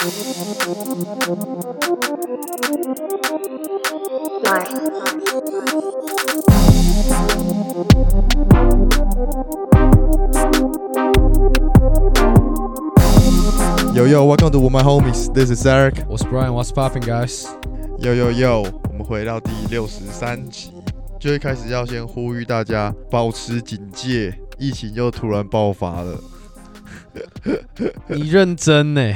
Yo yo, welcome to With My Homies. This is Eric. 我是 Brian，What's popping, guys？Yo yo yo，我们回到第六十三集，最开始要先呼吁大家保持警戒，疫情又突然爆发了，你认真呢？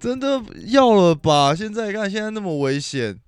真的要了吧？现在看现在那么危险，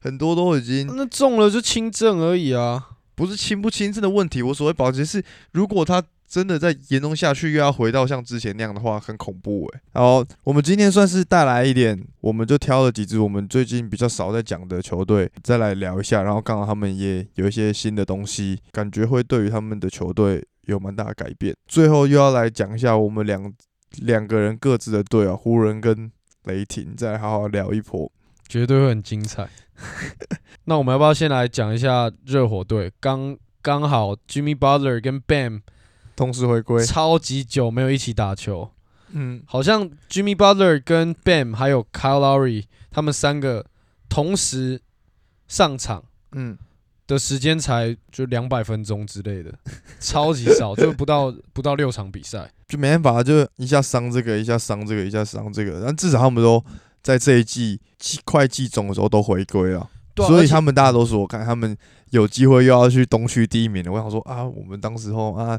很多都已经那中了就轻症而已啊。不是轻不轻症的问题，我所谓保洁是，如果他真的再严重下去，又要回到像之前那样的话，很恐怖诶、然后我们今天算是带来一点，我们就挑了几支我们最近比较少在讲的球队，再来聊一下。然后刚好他们也有一些新的东西，感觉会对于他们的球队有蛮大的改变。最后又要来讲一下我们两两个人各自的队啊，湖人跟雷霆，再好好聊一波。绝对会很精彩。那我们要不要先来讲一下热火队？刚刚好 Jimmy Butler 跟 Bam 同时回归，超级久没有一起打球，嗯，好像 Jimmy Butler 跟 Bam 还有 Kyle Lowry 他们三个同时上场嗯，的时间才就两百分钟之类的，超级少，就不到不到六场比赛。就没办法，就一下伤这个，一下伤这个，一下伤这个，但至少他们都在这一季季快季中的时候都回归了，所以他们大家都说，我看他们有机会又要去东区第一名了。我想说啊，我们当时候啊，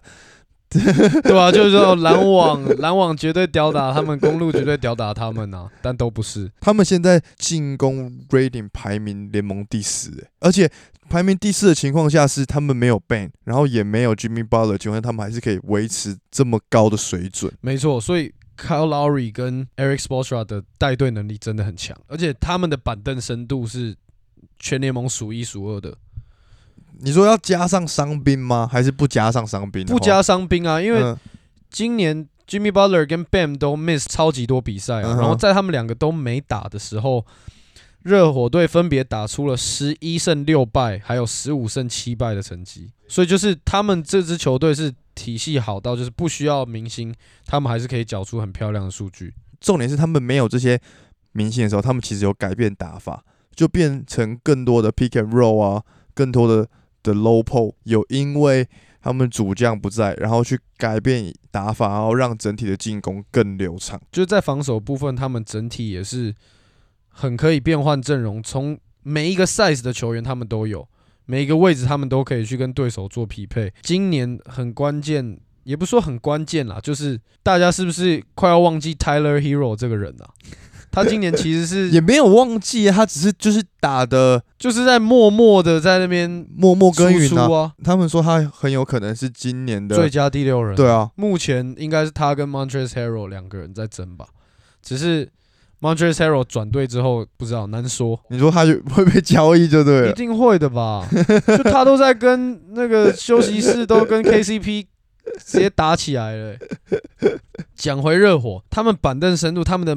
对啊，就是说篮网，篮网绝对吊打他们，公路绝对吊打他们啊，但都不是。他们现在进攻 rating 排名联盟第四，欸而且排名第四的情况下是他们没有 ban，然后也没有 Jimmy Butler 的情况下，他们还是可以维持这么高的水准。没错，所以 Kyle Lowry 跟 Eric Spoelstra 的带队能力真的很强，而且他们的板凳深度是全联盟数一数二的。你说要加上伤兵吗？还是不加上伤兵？不加伤兵啊，因为嗯今年 Jimmy Butler 跟 Bam 都 miss 超级多比赛啊，嗯然后在他们两个都没打的时候，热火队分别打出了十一胜六败，还有十五胜七败的成绩。所以就是他们这支球队是体系好到，就是不需要明星，他们还是可以缴出很漂亮的数据。重点是他们没有这些明星的时候，他们其实有改变打法，就变成更多的 pick and roll 啊，更多的的 low pull，有因为他们主将不在，然后去改变打法，然后让整体的进攻更流畅。就在防守部分，他们整体也是很可以变换阵容，从每一个 size 的球员他们都有，每一个位置他们都可以去跟对手做匹配。今年很关键，也不说很关键啦，就是大家是不是快要忘记 Tyler Hero 这个人啊？他今年其实是 也没有忘记啊，他只是就是打的就是在默默的在那边默默耕耘啊。输啊，他们说他很有可能是今年的最佳第六人。对啊，目前应该是他跟 Montrezl Harrell 两个人在争吧，只是 Montrezl Harrell 转队之后不知道难说。你说他就会被交易就对了。一定会的吧？就他都在跟那个休息室都跟 KCP 直接打起来了欸、讲回热火，他们板凳深度，他们的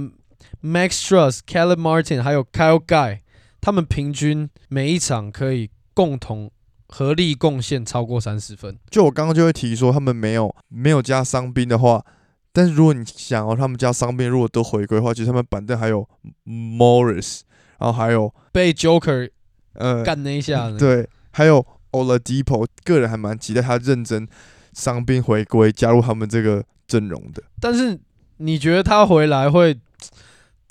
Max Truss、Caleb Martin 还有 Kyle Guy，他们平均每一场可以共同合力贡献超过三十分。就我刚刚就会提说，他们没有没有加伤兵的话，但是如果你想哦，他们加伤兵如果都回归的话，其实他们板凳还有 Morris，然后还有被 Joker 呃干那一下呢，对，还有 Oladipo，个人还蛮期待他认真伤兵回归，加入他们这个阵容的。但是你觉得他回来会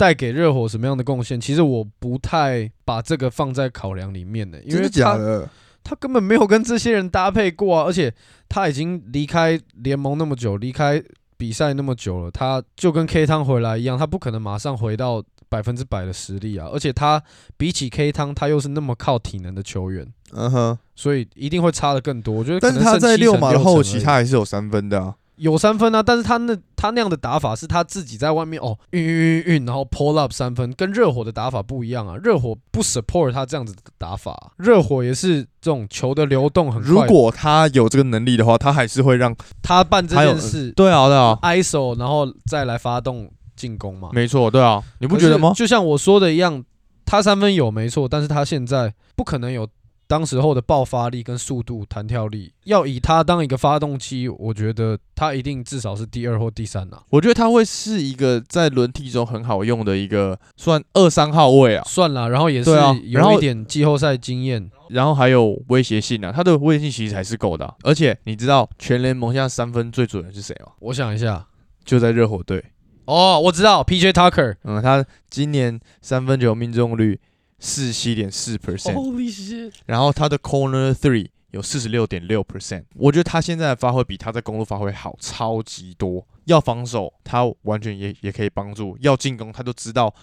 带给热火什么样的贡献？其实我不太把这个放在考量里面呢，因为假他的？他根本没有跟这些人搭配过啊，而且他已经离开联盟那么久，离开比赛那么久了，他就跟 K 汤回来一样，他不可能马上回到百分之百的实力啊，而且他比起 K 汤，他又是那么靠体能的球员，嗯哼，所以一定会差的更多。我觉得但是他在六马的后期，他还是有三分的啊。有三分啊，但是他那他那样的打法是他自己在外面哦运运运运，然后 pull up 三分，跟热火的打法不一样啊。热火不 support 他这样子的打法啊、热火也是这种球的流动很快。如果他有这个能力的话，他还是会让他办这件事对啊，对啊，，ISO，然后再来发动进攻嘛，没错，对啊，你你不觉得吗？就像我说的一样，他三分有没错，但是他现在不可能有当时候的爆发力跟速度、弹跳力，要以他当一个发动机，我觉得他一定至少是第二或第三啊。我觉得他会是一个在轮替中很好用的一个算二三号位啊，算了，然后也是有一点季后赛经验。然后还有威胁性啊，他的威胁性其实还是够的啊、而且你知道全联盟现在三分最准的是谁吗？我想一下，就在热火队。哦，我知道 P.J. Tucker。嗯，他今年三分球命中率四七点四 shit！然后他的 corner three 有四十六点六 percent。我觉得他现在的发挥比他在公路发挥好超级多。要防守，他完全也也可以帮助；要进攻，他都知道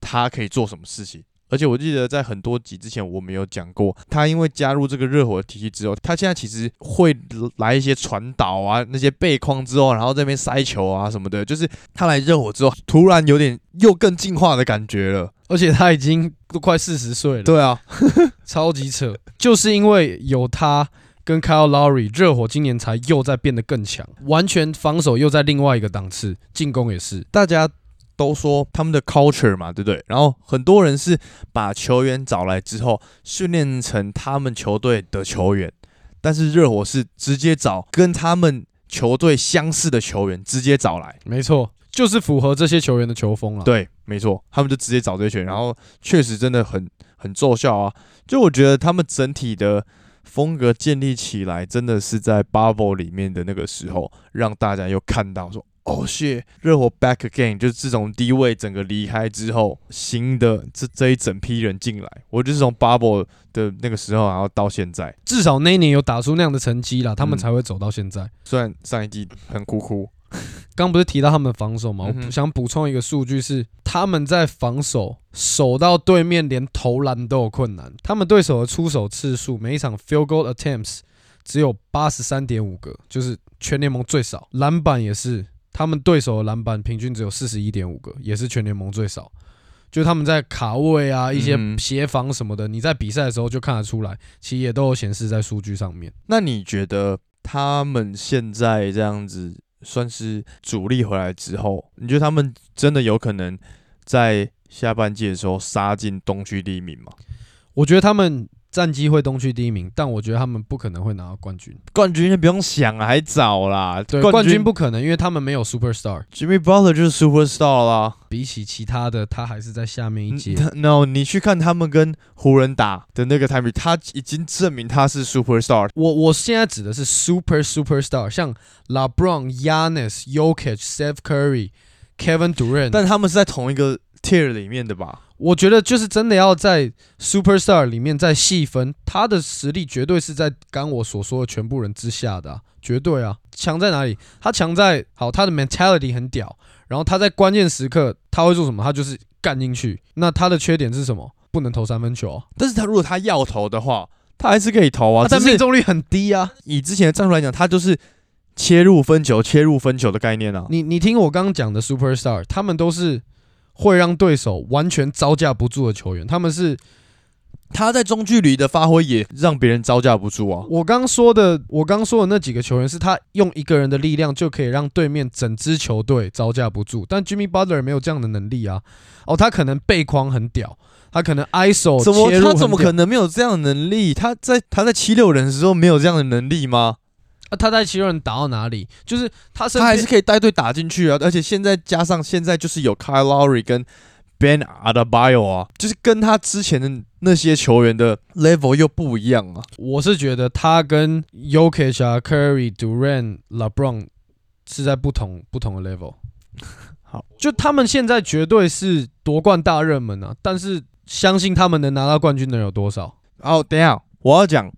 他可以做什么事情。而且我记得在很多集之前，我们有讲过，他因为加入这个热火的体系之后，他现在其实会来一些传导啊，那些背框之后，然后这边塞球啊什么的，就是他来热火之后，突然有点又更进化的感觉了。而且他已经都快四十岁了，对啊，超级扯。就是因为有他跟 Kyle Lowry，热火今年才又在变得更强，完全防守又在另外一个档次，进攻也是。大家都说他们的 culture 嘛，对不对？然后很多人是把球员找来之后训练成他们球队的球员，但是热火是直接找跟他们球队相似的球员直接找来。没错，就是符合这些球员的球风了。，对，没错，他们就直接找这些球员，然后确实真的很很奏效啊。就我觉得他们整体的风格建立起来，真的是在 Bubble 里面的那个时候，让大家又看到说。哦，谢热火 back again，就是自从低位整个离开之后，新的这这一整批人进来，我就是从 Bubble 的那个时候，然后到现在，至少那一年有打出那样的成绩啦，他们嗯才会走到现在。虽然上一季很哭哭，刚不是提到他们防守吗？我想补充一个数据是，他们在防守守到对面连投篮都有困难，他们对手的出手次数每一场 field goal attempts 只有八十三点五个，就是全联盟最少。篮板也是，他们对手的篮板平均只有四十一点五个，也是全联盟最少。就他们在卡位啊，一些嗯协防什么的，你在比赛的时候就看得出来，其实也都有显示在数据上面。那你觉得他们现在这样子算是主力回来之后，你觉得他们真的有可能在下半季的时候杀进东区第一名吗？我觉得他们战绩会东区第一名，但我觉得他们不可能会拿到冠军。冠军就不用想了，还早啦。对，冠军不可能，因为他们没有 superstar。，Jimmy Butler 就是 superstar 啦。比起其他的，他还是在下面一阶。嗯 No，你去看他们跟湖人打的那个 time，他已经证明他是 superstar。我我现在指的是 super superstar，像 LeBron、Yanis、Yokic、Steph Curry、Kevin Durant。但他们是在同一个 tier 里面的吧？我觉得就是真的要在 superstar 里面再细分，他的实力绝对是在刚我所说的全部人之下的、啊，绝对啊。强在哪里？他强在好，他的 mentality 很屌，然后他在关键时刻他会做什么？他就是干进去。那他的缺点是什么？不能投三分球啊，但是他如果他要投的话，他还是可以投啊。但命中率很低啊。以之前的战术来讲，他就是切入分球、切入分球的概念啊。你你听我刚刚讲的 superstar，他们都是会让对手完全招架不住的球员，他们是他在中距离的发挥也让别人招架不住啊。我刚说的，我刚说的那几个球员，是他用一个人的力量就可以让对面整支球队招架不住。但 Jimmy Butler 没有这样的能力啊。哦，他可能背框很屌，他可能 ISO 怎么他怎么可能没有这样的能力？他在他在七六人的时候没有这样的能力吗？啊？他在七六人打到哪里？就是他他还是可以带队打进去啊！而且现在加上现在就是有 Kyle Lowry 跟 Ben Adebayo 啊，就是跟他之前的那些球员的 level 又不一样啊。我是觉得他跟 Jokic 啊、Curry、Durant、LeBron 是在不同不同的 level。好，就他们现在绝对是夺冠大热门啊，但是相信他们能拿到冠军的人有多少？哦，等一下我要讲，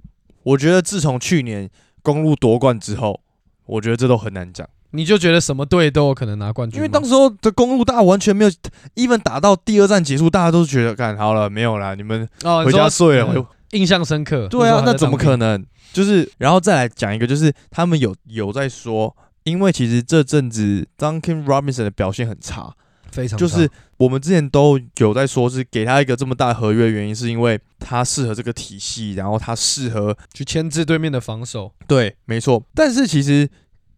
我觉得自从去年公路夺冠之后，我觉得这都很难讲。你就觉得什么队都有可能拿冠军？因为当时候的公路大家完全没有，even 打到第二站结束，大家都觉得干好了没有啦，你们哦，回家睡了。印象深刻。对啊，那怎么可能？能？就是然后再来讲一个，就是他们有有在说，因为其实这阵子 Duncan Robinson 的表现很差，非常就是我们之前都有在说，是给他一个这么大合约，原因是因为他适合这个体系，然后他适合去牵制对面的防守。对，没错。但是其实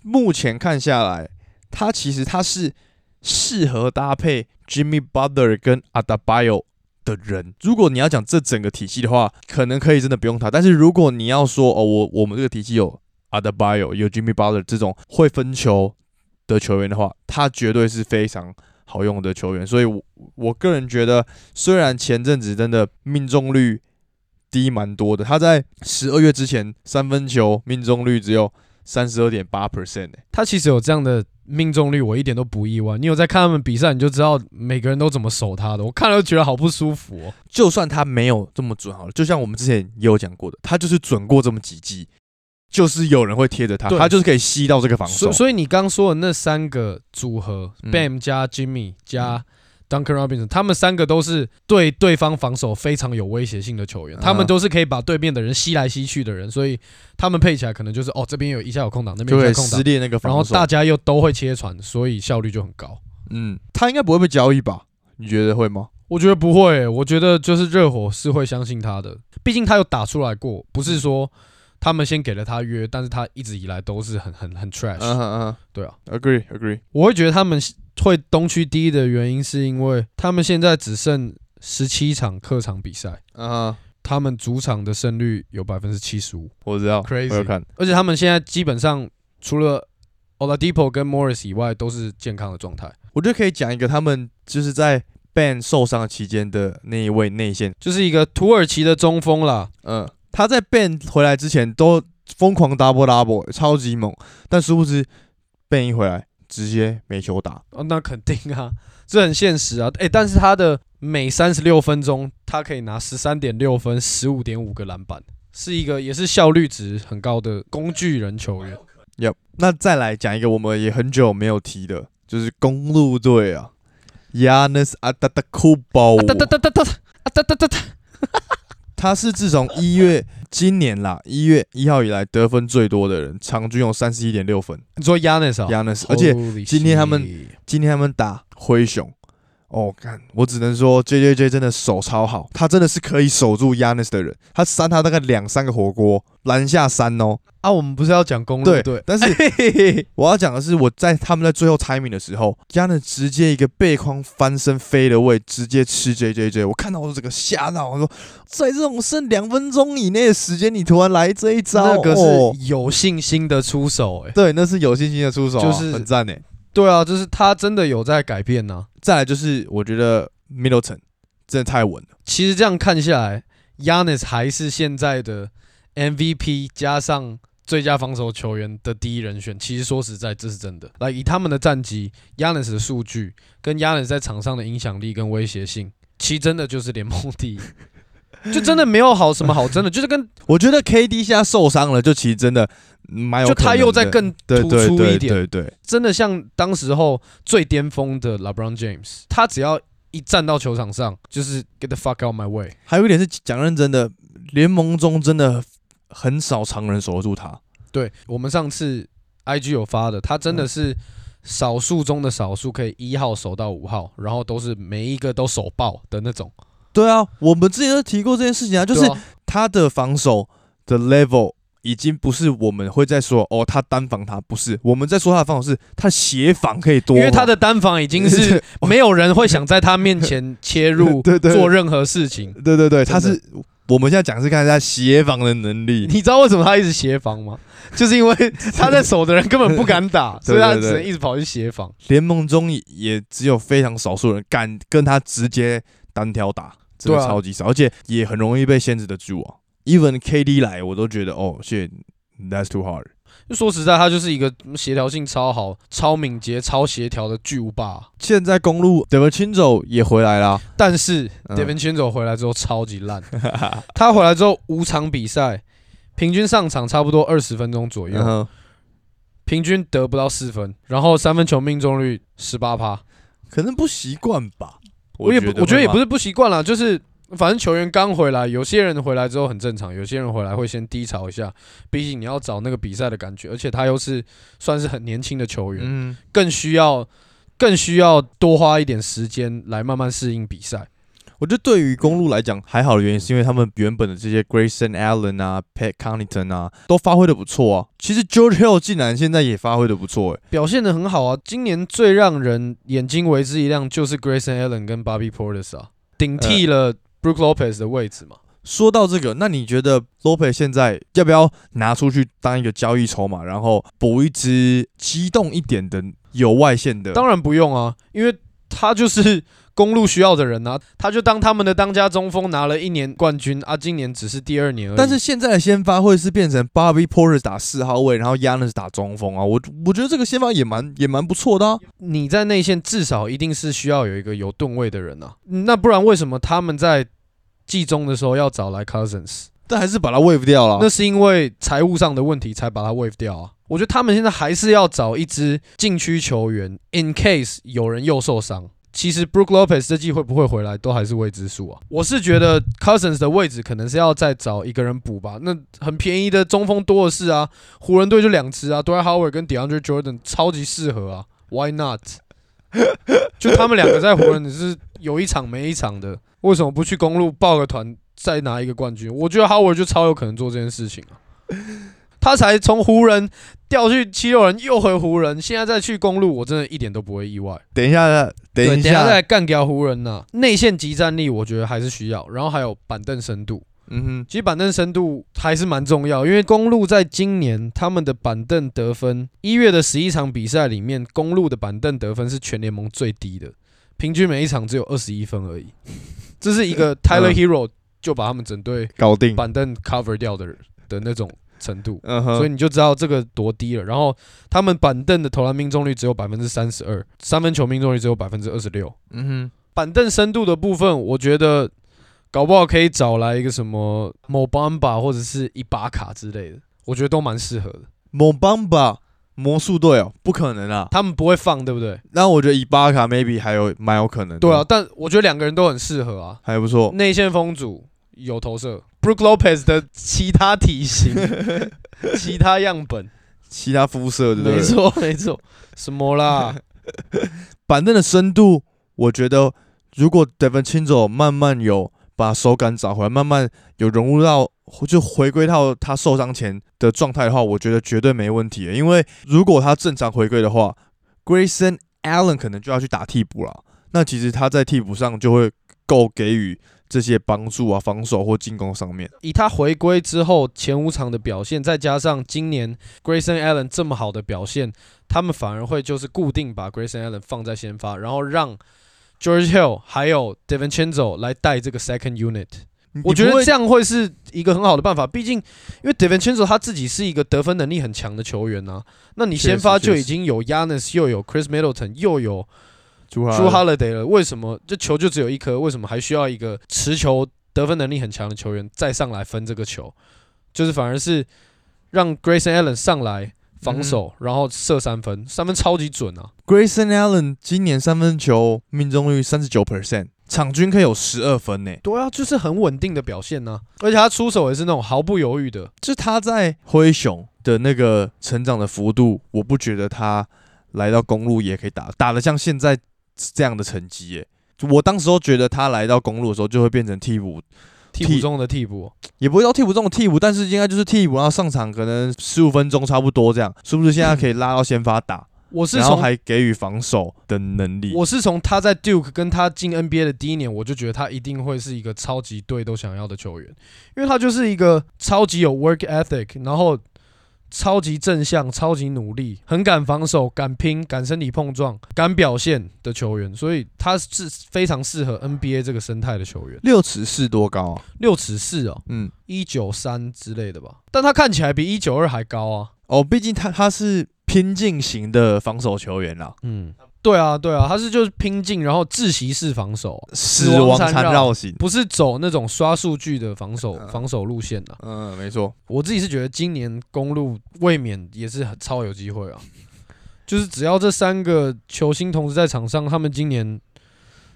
目前看下来，他其实他是适合搭配 Jimmy Butler 跟 Adabayo 的人。如果你要讲这整个体系的话，可能可以真的不用他。但是如果你要说哦，我我们这个体系有 Adabayo 有 Jimmy Butler 这种会分球的球员的话，他绝对是非常好用的球员。所以我，我个人觉得，虽然前阵子真的命中率低蛮多的，他在十二月之前三分球命中率只有三十二点八 percent 欸他其实有这样的命中率，我一点都不意外。你有在看他们比赛，你就知道每个人都怎么守他的。我看了就觉得好不舒服哦。就算他没有这么准好了，就像我们之前也有讲过的，他就是准过这么几季，就是有人会贴着他，对他就是可以吸到这个防守所。所以你刚说的那三个组合、嗯 b a m 加 Jimmy 加 Duncan Robinson，他们三个都是对对方防守非常有威胁性的球员，啊他们都是可以把对面的人吸来吸去的人，所以他们配起来可能就是哦这边有一下有空档，那边有空档，撕裂那个然后。大家又都会切传，所以效率就很高。嗯，他应该不会被交易吧？你觉得会吗？我觉得不会、我觉得就是热火是会相信他的，毕竟他有打出来过，不是说他们先给了他约，但是他一直以来都是很很很 trash。嗯哼嗯对啊，，agree agree。我会觉得他们会东区第一的原因，是因为他们现在只剩十七场客场比赛，嗯哼，他们主场的胜率有百分之七十五，我知道 Crazy 我有看。而且他们现在基本上除了 Oladipo 跟 Morris 以外，都是健康的状态，我觉得可以讲一个他们就是在 Ben 受伤期间的那一位内线。就是一个土耳其的中锋啦。嗯，他在 Ben 回来之前都疯狂 double double，超级猛，但殊不知 Ben 一回来直接没球打。哦，那肯定啊，这很现实啊。诶，但是他的每三十六分钟，他可以拿十三点六分，十五点五个篮板，是一个也是效率值很高的工具人球员。Yep，那再来讲一个我们也很久没有提的，就是公路队啊，Yanis a d a k u b o 啊哒哒哒哒哒啊哒哒哒哒，他是自从一月今年啦，一月一号以来得分最多的人，场均有三十一点六分。你说 Yanis 啊？Yanis，而且今天他们今天他们打灰熊，哦，看我只能说 J J J 真的手超好，他真的是可以守住 Yanis 的人，他扇他大概两三个火锅，篮下三哦。啊，我们不是要讲攻略对队，但是嘿嘿嘿我要讲的是，我在他们在最后 timing 的时候，Yanis 直接一个背筐翻身飞的位，直接吃 J J J，我看到我整个吓到，我说在这种剩两分钟以内的时间，你突然来这一招，那个哦是有信心的出手，哎，对，那是有信心的出手啊、就是很赞诶。对啊，就是他真的有在改变呢。再来就是我觉得 Middleton 真的太稳了。其实这样看下来，Yanis 还是现在的 MVP 加上最佳防守球员的第一人选。其实说实在，这是真的。来，以他们的战绩，Yanis 的数据跟 Yanis 在场上的影响力跟威胁性，其实真的就是联盟第一。就真的没有好什么好真的，就是跟我觉得 KD 现在受伤了，就其实真的蛮有就他又在更突对对对出一点对对，真的像当时候最巅峰的 LeBron James，他只要一站到球场上，就是 get the fuck out my way。还有一点是讲认真的，联盟中真的很少常人守得住他。对我们上次 IG 有发的，他真的嗯是少数中的少数，可以一号守到五号，然后都是每一个都守爆的那种。对啊，我们之前都提过这件事情啊，就是他的防守的 level 已经不是我们会在说哦，他单防他不是，我们在说他的防守是他协防可以多，因为他的单防已经是 没有人会想在他面前切入 对对做任何事情。对对对，他是我们现在讲是看他协防的能力。你知道为什么他一直协防吗？就是因为他在守的人根本不敢打，所以他只能一直跑去协防。联盟中也也只有非常少数人敢跟他直接单挑打，真的超级少，而且也很容易被限制得住啊。Even KD 来，我都觉得哦，shit。That's too hard。就说实在，他就是一个协调性超好、超敏捷、超协调的巨无霸。现在公路 d e v i n c h o 也回来啦，但是嗯 Devin c h a n z o 回来之后超级烂，他回来之后五场比赛平均上场差不多二十分钟左右，嗯，平均得不到四分，然后三分球命中率十八趴。可能不习惯吧。我也不，我觉得也不是。不习惯啦，就是反正球员刚回来，有些人回来之后很正常，有些人回来会先低潮一下，毕竟你要找那个比赛的感觉，而且他又是算是很年轻的球员，嗯，更需要更需要多花一点时间来慢慢适应比赛。我觉得对于公路来讲还好的原因，是因为他们原本的这些 Grayson Allen 啊、Pat Connaughton 啊，都发挥的不错啊。其实 George Hill 竟然现在也发挥的不错，诶，表现的很好啊！今年最让人眼睛为之一亮就是 Grayson Allen 跟 Bobby Portis 啊，顶替了 Brook Lopez 的位置嘛。说到这个，那你觉得 Lopez 现在要不要拿出去当一个交易筹码，然后补一支机动一点的有外线的？当然不用啊，因为他就是公路需要的人啊，他就当他们的当家中锋，拿了一年冠军啊，今年只是第二年而已。但是现在的先发会是变成 Bobby Porter 打四号位，然后 Yanis 打中锋啊，我我觉得这个先发也蛮也蛮不错的啊。你在内线至少一定是需要有一个有吨位的人啊，那不然为什么他们在季中的时候要找来 Cousins？但还是把他 wave 掉了。那是因为财务上的问题才把他 wave 掉啊。我觉得他们现在还是要找一支禁区球员，in case 有人又受伤。其实 Brook Lopez 这季会不会回来都还是未知数啊。我是觉得 Cousins 的位置可能是要再找一个人补吧。那很便宜的中锋多的是啊，湖人队就两支啊，Dwight Howard 跟 DeAndre Jordan 超级适合啊，Why not？就他们两个在湖人是有一场没一场的。为什么不去公路报个团，再拿一个冠军？我觉得 Howard 就超有可能做这件事情啊！他才从湖人调去七六人，又回湖人，现在再去公路，我真的一点都不会意外。等一下，等一下，等下再干掉湖人呐！内线集战力，我觉得还是需要，然后还有板凳深度。嗯哼，其实板凳深度还是蛮重要，因为公路在今年他们的板凳得分，一月的十一场比赛里面，公路的板凳得分是全联盟最低的，平均每一场只有二十一分而已。这是一个 Tyler Hero 就把他们整队搞定板凳 cover 掉的人的那种程度，嗯所以你就知道这个多低了。然后他们板凳的投篮命中率只有百分之三十二，三分球命中率只有百分之二十六。嗯哼，板凳深度的部分，我觉得搞不好可以找来一个什么 Mobamba 或者是伊巴卡之类的，我觉得都蛮适合的。Mobamba。魔术队哦，不可能啊，他们不会放，对不对？那我觉得伊巴卡 maybe 还有蛮有可能。对啊，但我觉得两个人都很适合啊，还不错。内线风阻有投射，Brook Lopez 的其他体型、其他样本、其他肤色，对不对？没错，没错。什么啦？板凳的深度，我觉得如果 Devin c h i n z o 慢慢有把手感找回来，慢慢有融入到。就回归到他受伤前的状态的话，我觉得绝对没问题。因为如果他正常回归的话，Grayson Allen 可能就要去打替补了。那其实他在替补上就会够给予这些帮助啊，防守或进攻上面。以他回归之后前五场的表现，再加上今年 Grayson Allen 这么好的表现，他们反而会就是固定把 Grayson Allen 放在先发，然后让 George Hill 还有 Devin Chenzo 来带这个 second unit。我觉得这样会是一个很好的办法，毕竟因为 Devin Chango 他自己是一个得分能力很强的球员呐，那你先发就已经有 Yanis，又有 Chris Middleton，又有 Drew Holiday 了，为什么这球就只有一颗？为什么还需要一个持球得分能力很强的球员再上来分这个球？就是反而是让 Grayson Allen 上来防守，然后射三分，三分超级准啊！Grayson Allen 今年三分球命中率三十九 percent。场均可以有十二分呢，对啊，就是很稳定的表现呢，而且他出手也是那种毫不犹豫的。就他在灰熊的那个成长的幅度，我不觉得他来到公路也可以打打的像现在这样的成绩耶。我当时候觉得他来到公路的时候就会变成替补，替补中的替补，也不会到替补中的替补，但是应该就是替补，然后上场可能十五分钟差不多这样，是不是现在可以拉到先发打？我是从还给予防守的能力。我是从他在 Duke 跟他进 NBA 的第一年，我就觉得他一定会是一个超级队都想要的球员，因为他就是一个超级有 work ethic，然后超级正向、超级努力、很敢防守、敢拼、敢身体碰撞、敢表现的球员，所以他是非常适合 NBA 这个生态的球员。六尺四多高啊？六尺四哦，嗯，一九三之类的吧？但他看起来比一九二还高啊！哦，毕竟他他是。拼劲型的防守球员啦，嗯，对啊，对啊，他是就是拼劲，然后窒息式防守，死亡缠绕型，不是走那种刷数据的防守防守路线的。嗯，没错，我自己是觉得今年公路卫冕也是很超有机会啊，就是只要这三个球星同时在场上，他们今年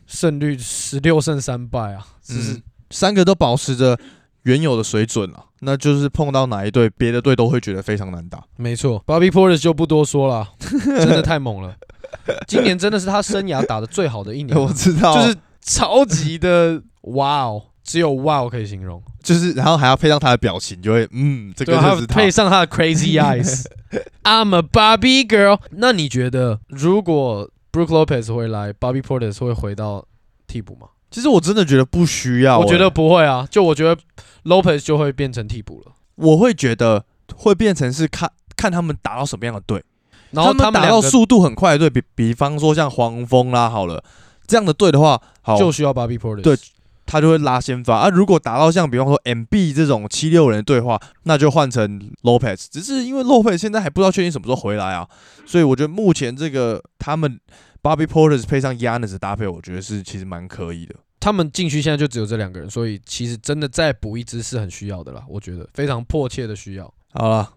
胜率十六胜三败啊，就是三个都保持着。原有的水准啊，那就是碰到哪一队，别的队都会觉得非常难打。没错，Bobby Porter 就不多说了，真的太猛了。今年真的是他生涯打的最好的一年，我知道，就是超级的哇哦，只有哇哦可以形容。就是然后还要配上他的表情，就会嗯，这个就是配上他的 Crazy Eyes，I'm a Barbie Girl。那你觉得如果 Brook Lopez 会来，Bobby Porter 会回到替补吗？其实我真的觉得不需要、我觉得欸。不会啊，就我觉得 Lopez 就会变成替补了，我会觉得会变成是看看他们打到什么样的队，然后他们打到速度很快的队，比比方说像黄蜂啦，好了，这样的队的话，好，就需要 Bobby Portis。对他就会拉先发啊。如果打到像比方说 MB 这种七六人的队的话，那就换成 Lopez。只是因为 Lopez 现在还不知道确定什么时候回来啊，所以我觉得目前这个他们 Bobby Porter 配上 Yanis 的搭配，我觉得是其实蛮可以的。他们禁区现在就只有这两个人，所以其实真的再补一支是很需要的啦，我觉得非常迫切的需要。好了，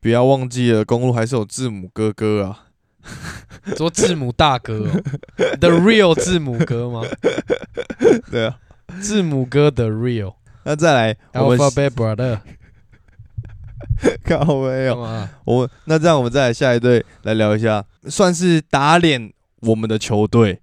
不要忘记了，公路还是有字母哥哥啊。说字母大哥、哦、，The Real 字母哥吗？对啊，字母哥 The Real 那再来 Alphabet Brother 靠没有干，嘛？我们那这样我们再来下一队来聊一下，算是打脸我们的球队。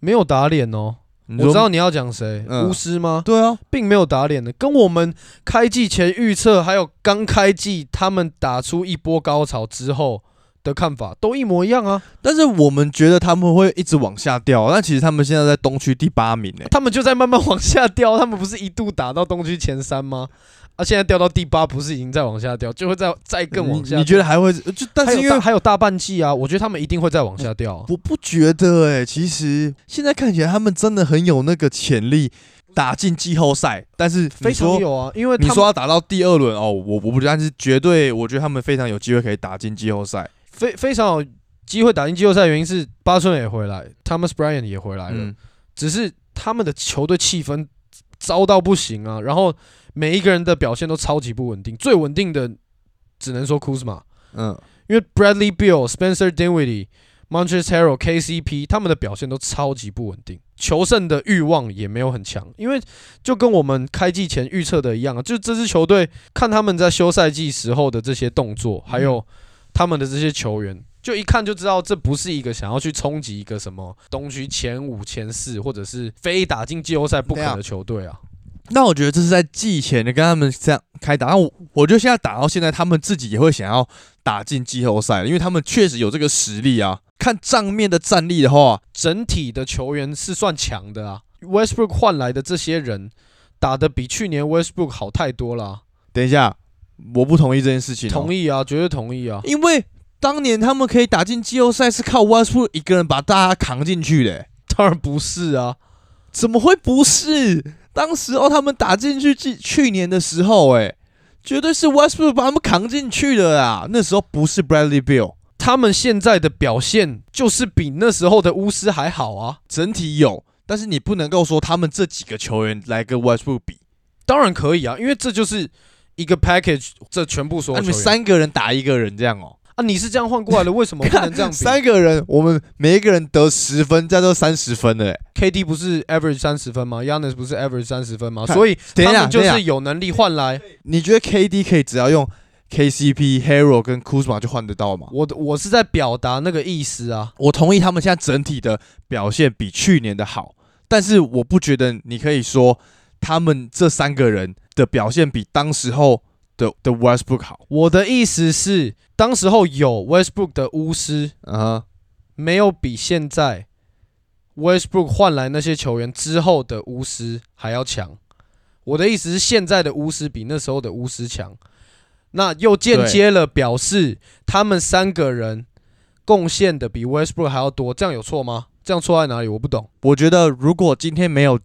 没有打脸哦，我知道你要讲谁，嗯巫师吗？对啊，并没有打脸的，跟我们开季前预测，还有刚开季他们打出一波高潮之后的看法都一模一样啊。但是我们觉得他们会一直往下掉，但其实他们现在在东区第八名呢、他们就在慢慢往下掉，他们不是一度打到东区前三吗？啊，现在掉到第八，不是已经在往下掉，就会再再更往下掉。你你觉得还会就？但是因为大还有大半季啊，我觉得他们一定会再往下掉、啊。我不觉得哎、其实现在看起来他们真的很有那个潜力打进季后赛，但是非常有啊，因为你说要打到第二轮哦，我我不觉得，但是绝对我觉得他们非常有机会可以打进季后赛。非非常有机会打进季后赛，原因是巴春也回来，Thomas Bryant 也回来了，嗯，只是他们的球队气氛糟到不行啊，然后每一个人的表现都超级不稳定，最稳定的只能说 Kuzma，嗯，因为 Bradley Beal、Spencer Dinwiddie、Montrezl Harrell、KCP 他们的表现都超级不稳定，求胜的欲望也没有很强，因为就跟我们开季前预测的一样啊，就这支球队看他们在休赛季时候的这些动作，还有他们的这些球员。就一看就知道，这不是一个想要去冲击一个什么东区前五、前四，或者是非打进季后赛不可的球队啊。那我觉得这是在季前的跟他们这样开打，那我我觉得现在打到现在，他们自己也会想要打进季后赛，因为他们确实有这个实力啊。看账面的战力的话，整体的球员是算强的啊。Westbrook 换来的这些人打的比去年 Westbrook 好太多了啊、等一下，我不同意这件事情、哦。同意啊，绝对同意啊。因为当年他们可以打进季后赛，是靠 Westbrook 一个人把大家扛进去的、欸当然不是啊，怎么会不是？当时哦他们打进去去去年的时候、欸，绝对是 Westbrook 把他们扛进去的啊！那时候不是 Bradley Bill，他们现在的表现就是比那时候的巫师还好啊。整体有，但是你不能够说他们这几个球员来跟 Westbrook 比，当然可以啊，因为这就是一个 package，这全部所那、有球员你们三个人打一个人这样哦、啊，你是这样换过来的，为什么不能 这样比三个人，我们每一个人得十分，这样就三十分了、欸。？KD 不是 average 三十分吗？Yanis 不是 average 三十分吗？所以他们就是有能力换来你觉得 KD 可以只要用 KCP、Hero 跟 Kuzma 就换得到吗？我的我是在表达那个意思啊。我同意他们现在整体的表现比去年的好，但是我不觉得你可以说他们这三个人的表现比当时候的的 Westbrook 好。我的意思是，当时候有 Westbrook 的巫师，嗯哼，没有比现在 Westbrook 换来那些球员之后的巫师还要强。我的意思是，现在的巫师比那时候的巫师强，那又间接了表示他们三个人贡献的比 Westbrook 还要多，这样有错吗？这样错在哪里？我不懂。我觉得如果今天没有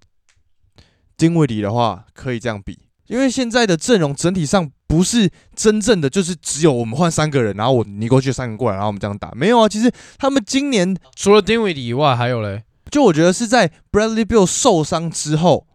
丁威迪的话，可以这样比，因为现在的阵容整体上不是真正的就是只有我们换三个人，然后我尼过去三个过来，然后我们这样打，没有啊。其实他们今年除了 Dinwiddie 以外，还有嘞，就我觉得是在 Bradley Bill 受伤之后，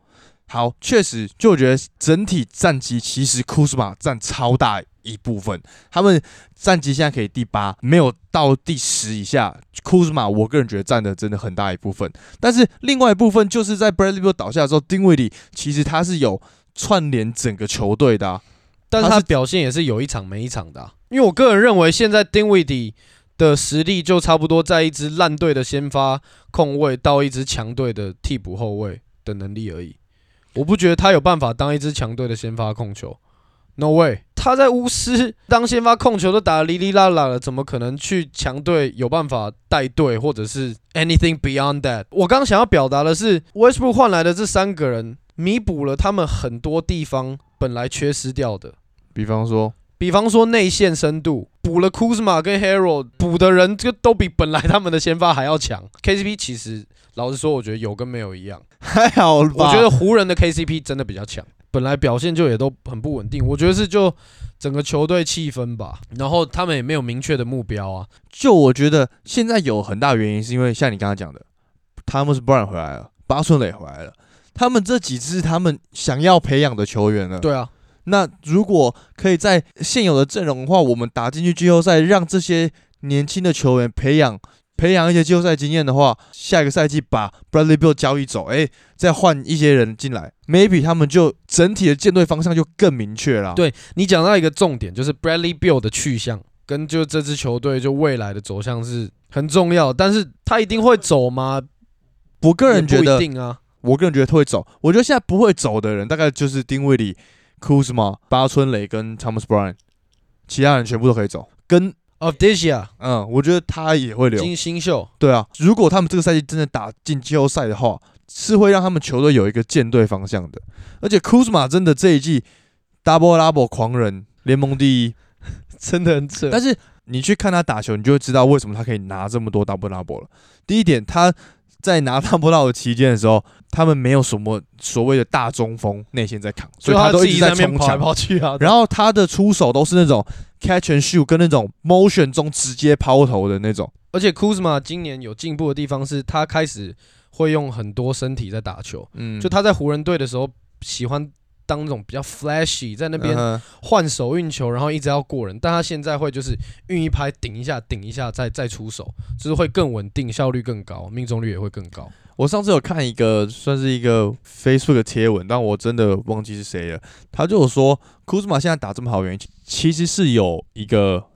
好，确实，就我觉得整体战绩其实 Kuzma 占超大一部分。他们战绩现在可以第八，没有到第十以下。Kuzma 我个人觉得占的真的很大一部分，但是另外一部分就是在 Bradley Bill 倒下之后，丁威里其实他是有串联整个球队的、啊。但是他表现也是有一场没一场的啊、因为我个人认为，现在 Dinwiddie 的实力就差不多在一支烂队的先发控卫到一支强队的替补后卫的能力而已。我不觉得他有办法当一支强队的先发控球，No way！他在巫师当先发控球都打哩哩啦啦了，怎么可能去强队有办法带队，或者是 anything beyond that？我刚想要表达的是，Westbrook 换来的这三个人，弥补了他们很多地方本来缺失掉的，比方说，比方说内线深度，补了 Kuzma 跟 Hero，补的人就都比本来他们的先发还要强。KCP 其实老实说，我觉得有跟没有一样。还好吧？我觉得湖人的 KCP 真的比较强，本来表现就也都很不稳定。我觉得是就整个球队气氛吧，然后他们也没有明确的目标啊。就我觉得现在有很大原因，是因为像你刚刚讲的，Thomas Brown 回来了，巴顺磊回来了，他们这几支他们想要培养的球员了。对啊，那如果可以在现有的阵容的话，我们打进去季后赛，让这些年轻的球员培养培养一些季后赛经验的话，下一个赛季把 Bradley Bill 交易走，哎、再换一些人进来，maybe 他们就整体的舰队方向就更明确了。对你讲到一个重点，就是 Bradley Bill 的去向跟就这支球队就未来的走向是很重要，但是他一定会走吗？我个人觉也不得一定啊。我个人觉得他会走。我觉得现在不会走的人，大概就是丁威里、Kuzma、巴春雷跟 Thomas Bryant，其他人全部都可以走。跟 Of year，嗯，我觉得他也会留。新新秀，对啊，如果他们这个赛季真的打进季后赛的话，是会让他们球队有一个舰队方向的。而且 Kuzma 真的这一季 double double 狂人，联盟第一。真的很扯。但是你去看他打球，你就会知道为什么他可以拿这么多 double double 了。第一点，他在拿 double double 期间的时候，他们没有什么所谓的大中锋内线在扛，所以他都一直在冲抢。跑去啊。然后他的出手都是那种 catch and shoot 跟那种 motion 中直接抛投的那种。而且 Kuzma 今年有进步的地方是他开始会用很多身体在打球，嗯，就他在湖人队的时候喜欢当那种比较 flashy，在那边换手运球，然后一直要过人，但他现在会就是运一拍顶一下顶一下再再出手，就是会更稳定，效率更高，命中率也会更高。我上次有看一个算是一个 Facebook 的贴文，但我真的忘记是谁了。他就有说，库兹马现在打这么好，原因其实是有一个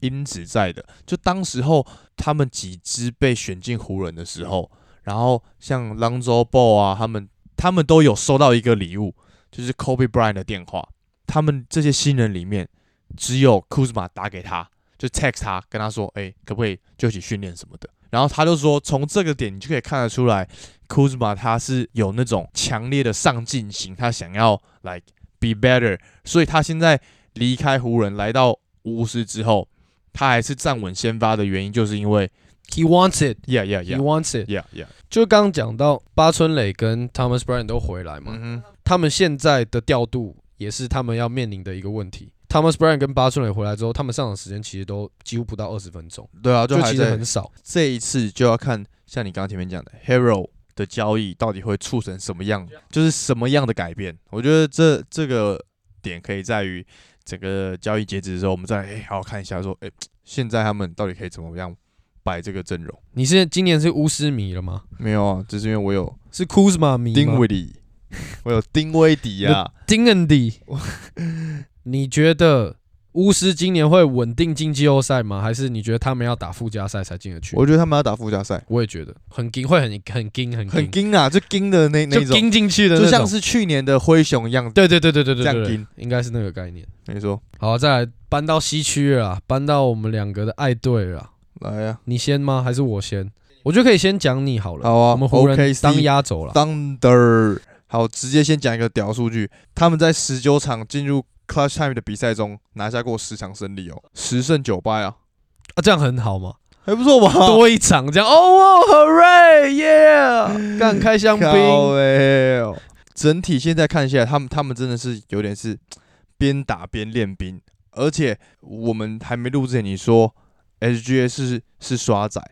因子在的。就当时候他们几支被选进湖人的时候，然后像 Lonzo Ball 啊，他们他们都有收到一个礼物，就是 Kobe Bryant 的电话。他们这些新人里面，只有库兹马打给他，就 text 他，跟他说，哎、可不可以就一起训练什么的。然后他就说，从这个点你就可以看得出来，，Kuzma 他是有那种强烈的上进心，他想要 like be better，所以他现在离开湖人来到巫师之后，他还是站稳先发的原因，就是因为 He wants it, yeah yeah he yeah. wants it。yeah yeah，就刚刚讲到八村垒跟 Thomas Bryant 都回来嘛，他们现在的调度也是他们要面临的一个问题。Thomas Bryant 跟巴春磊回来之后，他们上场时间其实都几乎不到二十分钟，对啊，就其实还在很少。这一次就要看像你刚刚前面讲的 Hero 的交易到底会促成什么样，就是什么样的改变。我觉得这这个点可以在于整个交易截止的时候，我们再好好看一下说，哎现在他们到底可以怎么样摆这个阵容？你是今年是巫师迷了吗？没有啊，只是因为我有是 Kuzma 迷丁威迪，我有丁威迪啊，丁恩迪，你觉得巫师今年会稳定进季后赛吗？还是你觉得他们要打附加赛才进得去？我觉得他们要打附加赛，我也觉得很惊，会很很惊，很很惊啊！就惊的那那种，进去的，就像是去年的灰熊一样。对对对对对对，这样应该是那个概念。没错。好，再来搬到西区了，搬到我们两个的爱队了。来呀、啊，你先吗？还是我先？我觉得可以先讲你好了。好啊，我们湖人当压轴了。当的好，直接先讲一个屌数据，他们在十九场进入 Clutch Time 的比赛中拿下过十场胜利哦，十胜九败啊，啊，这样很好嘛，还不错吧？多一场这样。哦，Hooray yeah！干开香槟。整体现在看下来，他们他们真的是有点是边打边练兵，而且我们还没录之前，你说 SGA 是是刷仔，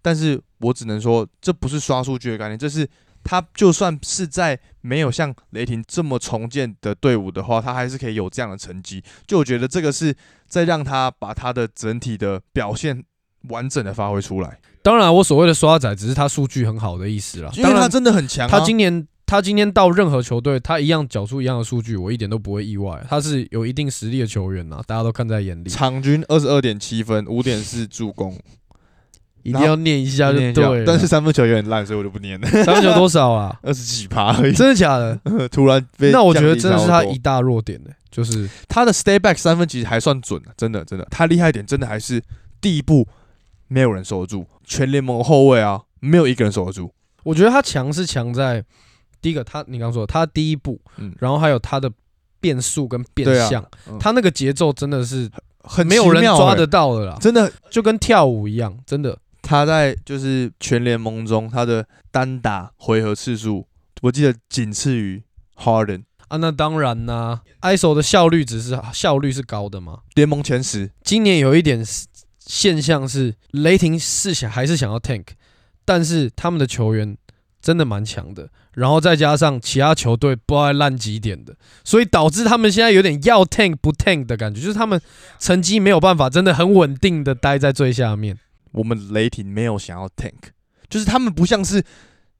但是我只能说这不是刷数据的概念，这是他就算是在没有像雷霆这么重建的队伍的话，他还是可以有这样的成绩。就我觉得这个是在让他把他的整体的表现完整的发挥出来，当然，我所谓的刷仔只是他数据很好的意思啦。当然，因为他真的很强、啊。他今年他今天到任何球队，他一样缴出一样的数据，我一点都不会意外。他是有一定实力的球员呐，大家都看在眼里。场均二十二点七分，五点四助攻。一定要念一下就对了。但是三分球有点烂，所以我就不念了，三分球多少啊？二十几趴而已。真的假的？突然被那我觉得真的是他一大弱点呢、就是他的 stay back 三分其实还算准的、真的真的。他厉害一点，真的还是第一步没有人守得住，全联盟后卫啊，没有一个人守得住。我觉得他强是强在第一个，他你刚说的他第一步，嗯，然后还有他的变速跟变向啊，嗯他那个节奏真的是很没有人奇妙欸抓得到的啦，真的。就跟跳舞一样，真的。他在就是全联盟中，他的单打回合次数，我记得仅次于 Harden，啊，那当然啦、ISO 的效率只是效率是高的嘛。联盟前十。今年有一点现象是，雷霆是想还是想要 tank，但是他们的球员真的蛮强的，然后再加上其他球队不知道在烂几点的，所以导致他们现在有点要 tank 不 tank 的感觉，就是他们成绩没有办法真的很稳定的待在最下面。我们雷霆没有想要 tank，就是他们不像是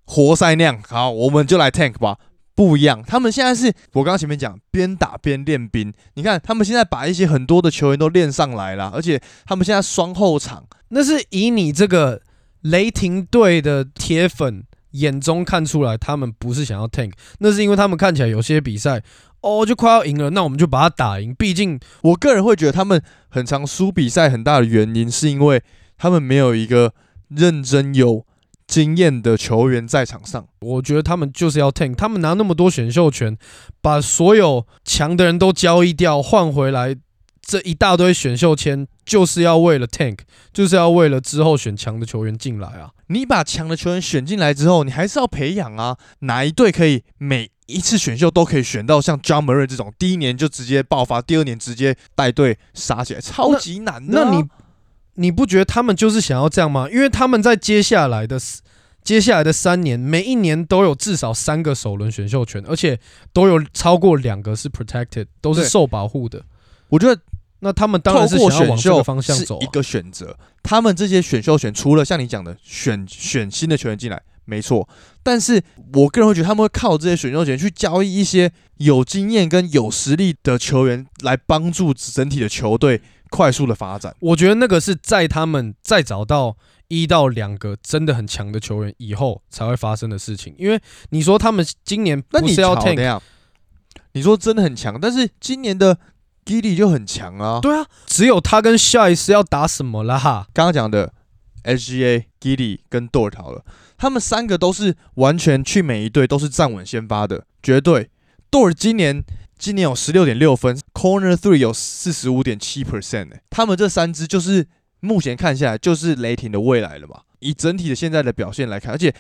活塞那样，好，我们就来 tank 吧。不一样，他们现在是我刚刚前面讲边打边练兵。你看，他们现在把一些很多的球员都练上来了，而且他们现在双后场，那是以你这个雷霆队的铁粉眼中看出来，他们不是想要 tank，那是因为他们看起来有些比赛哦就快要赢了，那我们就把它打赢。毕竟我个人会觉得他们很常输比赛，很大的原因是因为他们没有一个认真有经验的球员在场上。我觉得他们就是要 tank，他们拿那么多选秀权，把所有强的人都交易掉，换回来这一大堆选秀签，就是要为了 tank，就是要为了之后选强的球员进来啊。你把强的球员选进来之后，你还是要培养啊。哪一队可以每一次选秀都可以选到像 John Murray 这种，第一年就直接爆发，第二年直接带队杀起来，超级难的啊、那你你不觉得他们就是想要这样吗？因为他们在接下来的接下来的三年，每一年都有至少三个首轮选秀权，而且都有超过两个是 protected，都是受保护的。我觉得那他们当然是想要往这个方向走、啊。一个选择。他们这些选秀权，除了像你讲的选选新的球员进来，没错，但是我个人会觉得他们会靠这些选秀权去交易一些有经验跟有实力的球员，来帮助整体的球队快速的发展。我觉得那个是在他们再找到一到两个真的很强的球员以后才会发生的事情。因为你说他们今年那你不是要 tank，下，你说真的很强，但是今年的 Giddy 就很强啊。对啊，只有他跟 Shy 是要打什么啦哈？刚刚讲的 SGA、Giddy 跟 Dort 好了，他们三个都是完全去每一队都是站稳先发的，绝对。Dort 今年今年有十六点六分，Corner Three 有四十五点七 percent 哎，他们这三支就是目前看下来就是雷霆的未来了嘛。以整体的现在的表现来看，而且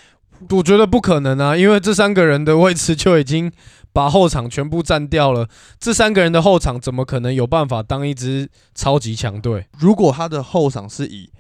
我觉得不可能啊，因为这三个人的位置就已经把后场全部占掉了。这三个人的后场怎么可能有办法当一支超级强队？如果他的后场是以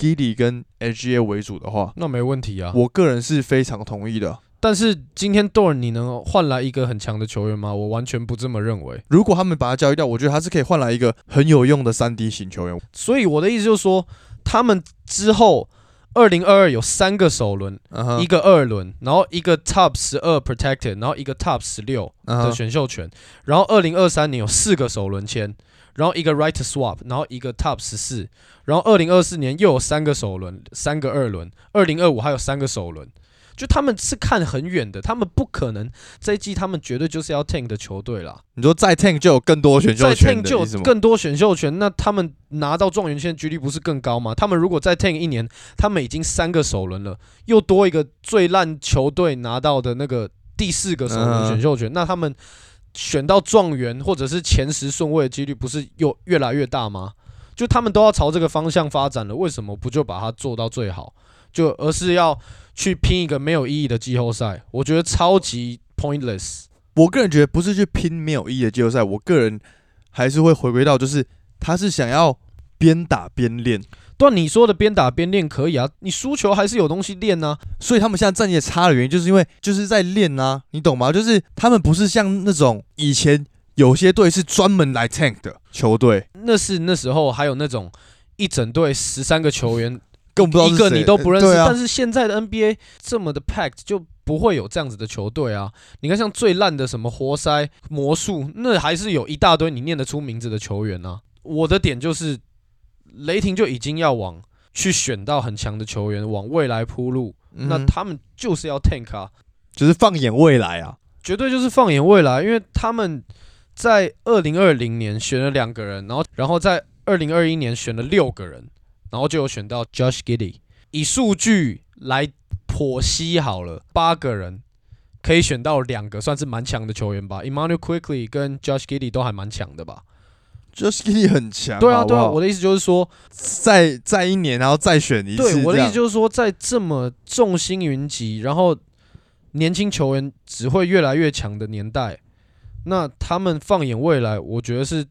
Giddy 跟 SGA 为主的话，那没问题啊。我个人是非常同意的。但是今天 Dorn 你能换来一个很强的球员吗？我完全不这么认为。如果他们把他交易掉，我觉得他是可以换来一个很有用的三 D 型球员。所以我的意思就是说，他们之后二零二二有三个首轮，一个二轮，然后一个 Top 十二 Protected，然后一个 Top 十六的选秀权，然后二零二三年有四个首轮签，然后一个 Right Swap，然后一个 Top 十四，然后二零二四年又有三个首轮，三个二轮，二零二五还有三个首轮。就他们是看很远的，他们不可能这一季他们绝对就是要 tank 的球队啦。你说再 tank 就有更多选秀权再权 tank 就更多选秀权，那他们拿到状元签的几率不是更高吗？他们如果再 tank 一年，他们已经三个首轮了，又多一个最烂球队拿到的那个第四个首轮嗯选秀权，那他们选到状元或者是前十顺位的几率不是又越来越大吗？就他们都要朝这个方向发展了，为什么不就把它做到最好？就而是要去拼一个没有意义的季后赛，我觉得超级 pointless。我个人觉得不是去拼没有意义的季后赛，我个人还是会回归到，就是他是想要边打边练，对啊，你说的边打边练可以啊，你输球还是有东西练啊。所以他们现在战绩差的原因，就是因为就是在练啊，你懂吗？就是他们不是像那种以前有些队是专门来 tank 的球队，那是那时候还有那种一整队十三个球员，更不知道一个你都不认识。但是现在的 NBA 这么的 packed，就不会有这样子的球队啊。你看像最烂的什么活塞、魔术，那还是有一大堆你念得出名字的球员啊。我的点就是，雷霆就已经要往去选到很强的球员，往未来铺路，那嗯他们就是要 tank 啊，就是放眼未来啊。绝对就是放眼未来，因为他们在二零二零年选了两个人，然后然后在二零二一年选了六个人，然后就有选到 Josh Giddey。以数据来剖析好了，八个人可以选到两个算是蛮强的球员吧，Emmanuel Quickly 跟 Josh Giddey 都还蛮强的吧？Josh Giddey 很强，对啊，对啊，我的意思就是说，再再一年，然后再选一次，对我的意思就是说，在这么众星云集，然后年轻球员只会越来越强的年代，那他们放眼未来，我觉得是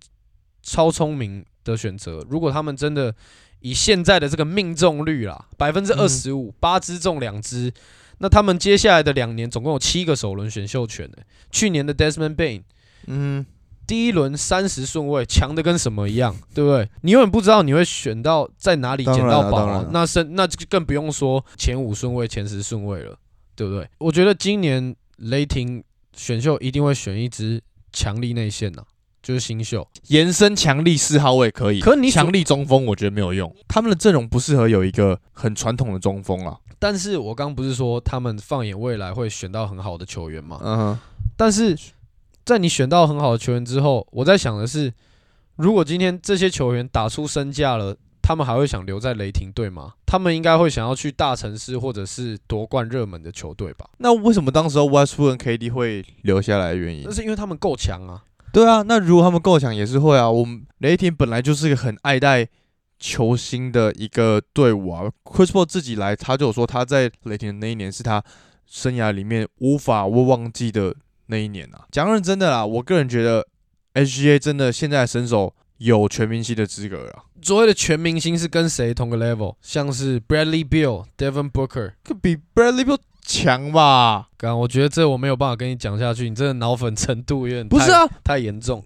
超聪明的选择。如果他们真的以现在的这个命中率啦，百分之二十五，八支中两支，那他们接下来的两年总共有七个首轮选秀权呢、去年的 Desmond Bain 嗯，第一轮三十顺位，强的跟什么一样，对不对？你永远不知道你会选到在哪里捡到宝、了那是那就更不用说前五顺位、前十顺位了，对不对？我觉得今年雷霆选秀一定会选一支强力内线呐、就是新秀。延伸强力四号位可以，可你强力中锋我觉得没有用，他们的阵容不适合有一个很传统的中锋啊。但是我刚不是说他们放眼未来会选到很好的球员吗？嗯哼，但是在你选到很好的球员之后，我在想的是，如果今天这些球员打出身价了，他们还会想留在雷霆队吗？他们应该会想要去大城市或者是夺冠热门的球队吧？那为什么当时候 Westbrook 跟 KD 会留下来的原因那？是因为他们够强啊。对啊，那如果他们够强也是会啊。我们雷霆本来就是个很爱戴球星的一个队伍啊。Chris Paul 自己来，他就有说他在雷霆的那一年是他生涯里面无法忘记的那一年啊。讲认真的啦，我个人觉得 SGA 真的现在的身手有全明星的资格了啊，所谓的全明星是跟谁同个 level？像是 Bradley Beal、Devin Booker。可比 Bradley Beal 强吧？刚，我觉得这我没有办法跟你讲下去，你这个脑粉程度有点不是啊，太严重。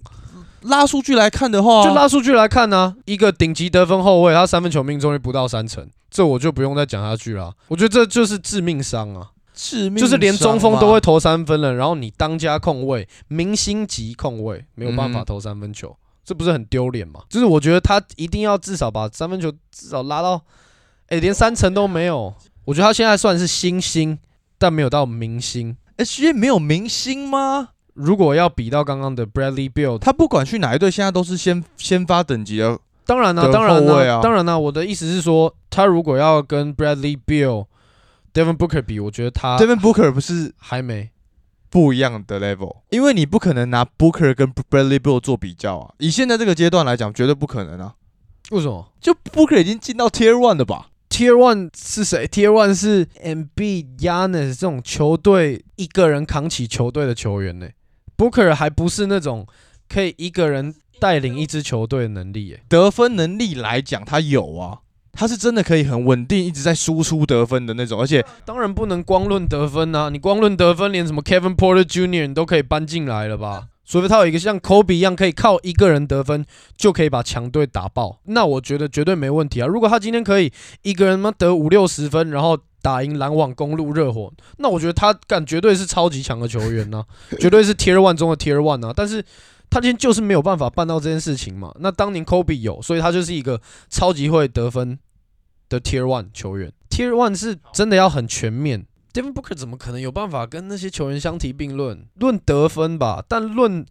拉数据来看的话，就拉数据来看呢、一个顶级得分后卫，他三分球命中率不到三成，这我就不用再讲下去了。我觉得这就是致命伤啊，致命就是连中锋都会投三分了，然后你当家控卫、明星级控卫没有办法嗯投三分球，这不是很丢脸吗？就是我觉得他一定要至少把三分球至少拉到，哎、连三成都没有。我觉得他现在算是新星，但没有到明星。SGA 没有明星吗？如果要比到刚刚的 Bradley b i l l 他不管去哪一队，现在都是先先发等级的。当然啦、的当然啦、当然啦、我的意思是说，他如果要跟 Bradley Beal、Devin Booker 比，我觉得他 Devin Booker 不是还没。不一样的 level，因为你不可能拿 Booker 跟 Bradley Beal 做比较啊。以现在这个阶段来讲，绝对不可能啊。为什么就 Booker 已经进到 Tier One 的吧？？Tier One 是谁？Tier One 是 MB、Yanis 这种球队一个人扛起球队的球员呢、Booker 还不是那种可以一个人带领一支球队的能力耶、得分能力来讲，他有啊，他是真的可以很稳定，一直在输出得分的那种。而且当然不能光论得分啊，你光论得分，连什么 Kevin Porter Jr. 你都可以搬进来了吧？除非他有一个像 Kobe 一样，可以靠一个人得分就可以把强队打爆，那我觉得绝对没问题啊。如果他今天可以一个人妈得五六十分，然后打赢篮网、公路、热火，那我觉得他敢绝对是超级强的球员呐、绝对是 Tier One 中的 Tier One 啊。但是他今天就是没有办法办到这件事情嘛。那当年 Kobe 有，所以他就是一个超级会得分的 Tier One 球员。Tier One 是真的要很全面。Devin Booker 怎么可能有办法跟那些球员相提并论？论得分吧，但论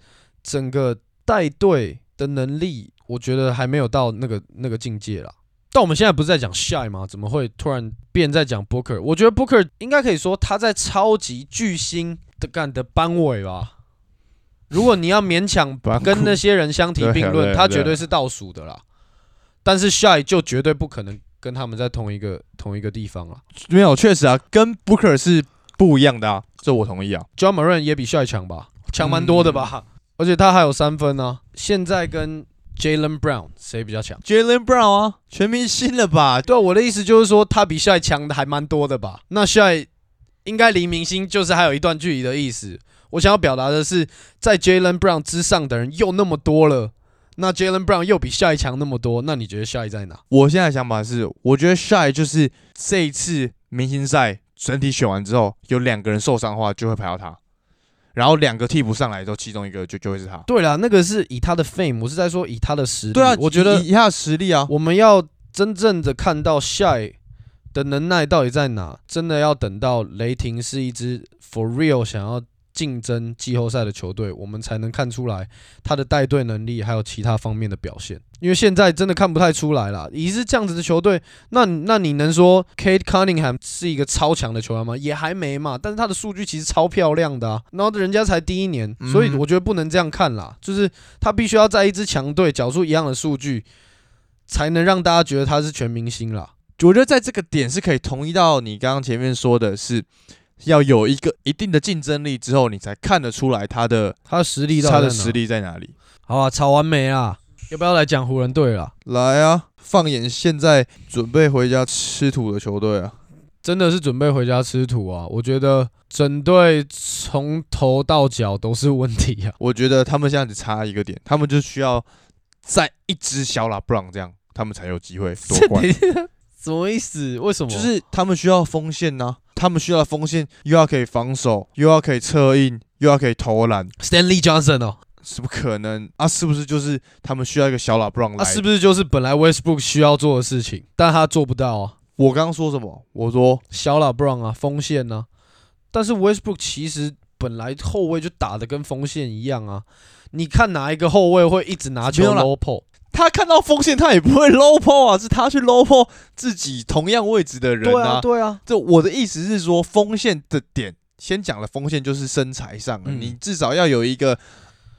整个带队的能力，我觉得还没有到那个那个境界啦。但我们现在不是在讲 Shy 吗？怎么会突然变在讲 Booker？我觉得 Booker 应该可以说他在超级巨星的干的班尾吧。如果你要勉强班跟那些人相提并论，他绝对是倒数的啦。但是 Shy 就绝对不可能跟他们在同一个同一个地方了。没有，确实啊，跟 Booker 是不一样的啊，这我同意啊。John Moran 也比 Shy 强吧，强蛮多的吧，而且他还有三分呢、现在跟 Jalen Brown 谁比较强？Jalen Brown 啊，全明星了吧？对啊、我的意思就是说，他比 Shy 强的还蛮多的吧？那 Shy 应该离明星就是还有一段距离的意思。我想要表达的是，在 Jalen Brown 之上的人又那么多了，那 Jalen Brown 又比 Shy 强那么多，那你觉得 Shy 在哪？我现在想法是，我觉得 Shy 就是这一次明星赛整体选完之后，有两个人受伤的话，就会排到他。然后两个替补上来之后，其中一个就就会是他。对啦，那个是以他的 fame，我是在说以他的实力。对啊，我觉得以以他的实力啊，我们要真正的看到 Shy 的能耐到底在哪，真的要等到雷霆是一支 for real 想要竞争季后赛的球队，我们才能看出来他的带队能力还有其他方面的表现。因为现在真的看不太出来啦，一是这样子的球队，那那你能说 Kate Cunningham 是一个超强的球员吗？也还没嘛，但是他的数据其实超漂亮的啊，然后人家才第一年，所以嗯我觉得不能这样看啦，就是他必须要在一支强队缴出一样的数据，才能让大家觉得他是全明星啦。我觉得在这个点是可以同意到你刚刚前面说的是，要有一个一定的竞争力之后，你才看得出来他的他的实力到底在哪他的实，力在哪里。好啊，吵完没啊？要不要来讲湖人队了？来啊，放眼现在准备回家吃土的球队啊，真的是准备回家吃土啊！我觉得整队从头到脚都是问题啊。我觉得他们现在只差一个点，他们就需要再一支小拉布朗这样，他们才有机会夺冠。什么意思？为什么？就是他们需要锋线呐、他们需要的锋线又要可以防守，又要可以策应，又要可以投篮，Stanley Johnson 哦，是不可能啊？是不是就是他们需要一个小拉布朗来？那、是不是就是本来 Westbrook 需要做的事情，但他做不到啊？我刚刚说什么？我说小老 Brown 啊，锋线呢、但是 Westbrook 其实本来后卫就打的跟锋线一样啊。你看哪一个后卫会一直拿球？他看到锋线，他也不会 low p 啊，是他去 low p 自己同样位置的人对啊，对啊，这我的意思是说，锋线的点，先讲了锋线就是身材上了，嗯你至少要有一个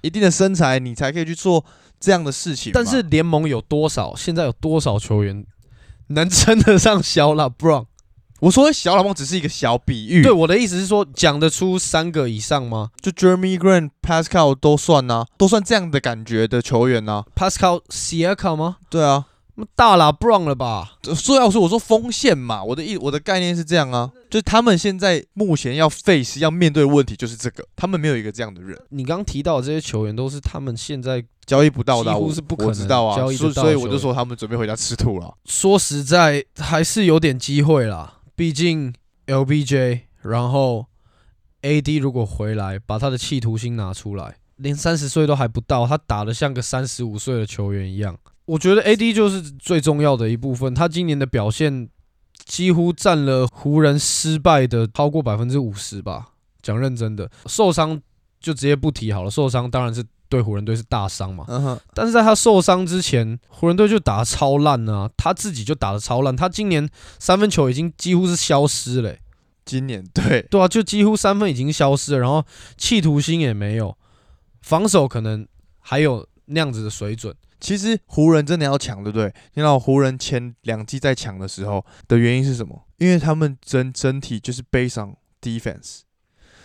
一定的身材，你才可以去做这样的事情。但是联盟有多少？现在有多少球员能称得上小拉 Brown？我说的小老棒只是一个小比喻，对，我的意思是说，讲得出三个以上吗就 Jeremy Grant、Pascal 都算呐、都算这样的感觉的球员呐、？Pascal Siakam 吗？对啊，那大喇 Brown 了吧？所以要说我说锋线嘛，我的意我的概念是这样啊，就是他们现在目前要 face 要面对的问题就是这个，他们没有一个这样的人，你刚提到的这些球员都是他们现在交易不到的啊、几乎我是不可能我知道啊，交易得所以所以我就说他们准备回家吃土了。说实在还是有点机会啦，毕竟 LBJ，然后 AD 如果回来把他的企图心拿出来，连三十岁都还不到，他打得像个三十五岁的球员一样。我觉得 AD 就是最重要的一部分，他今年的表现几乎占了湖人失败的超过百分之五十吧。讲认真的，受伤就直接不提好了，受伤当然是对湖人队是大伤嘛。嗯哼，但是在他受伤之前，湖人队就打得超烂啊，他自己就打得超烂，他今年三分球已经几乎是消失了欸、今年对对啊，就几乎三分已经消失了，然后企图心也没有，防守可能还有那样子的水准。其实湖人真的要抢，对不对？你知道湖人前两季在抢的时候的原因是什么？因为他们整整体就是 based on defense，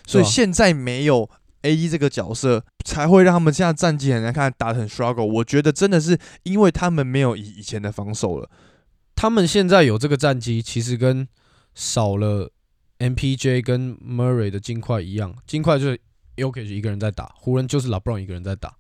所以现在没有 AD 这个角色，才会让他们现在战绩很难看，打得很 struggle。我觉得真的是因为他们没有以以前的防守了。他们现在有这个战绩，其实跟少了 MPJ 跟 Murray 的金块一样，金块就是 Yokic 一个人在打，湖人就是 LeBron 一个人在打，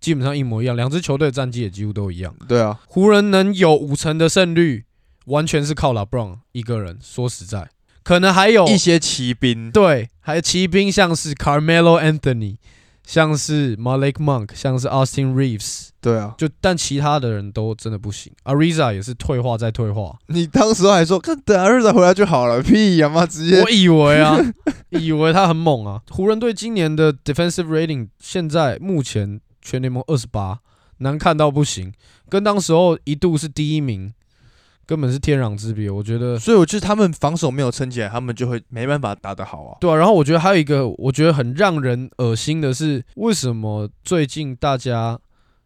基本上一模一样，两支球队的战绩也几乎都一样。对啊，湖人能有五成的胜率，完全是靠 LeBron 一个人。说实在，可能还有一些骑兵，对，还有骑兵，像是 Carmelo Anthony，像是 Malik Monk，像是 Austin Reeves，对啊，就但其他的人都真的不行。Ariza 也是退化再退化，你当时还说，看等阿日仔回来就好了，屁呀妈，直接我以为啊，以为他很猛啊。湖人队今年的 defensive rating 现在目前全联盟二十八，难看到不行，跟当时候一度是第一名，根本是天壤之别。我觉得所以我觉得他们防守没有撑起来，他们就会没办法打得好啊。对啊，然后我觉得还有一个，我觉得很让人恶心的是，为什么最近大家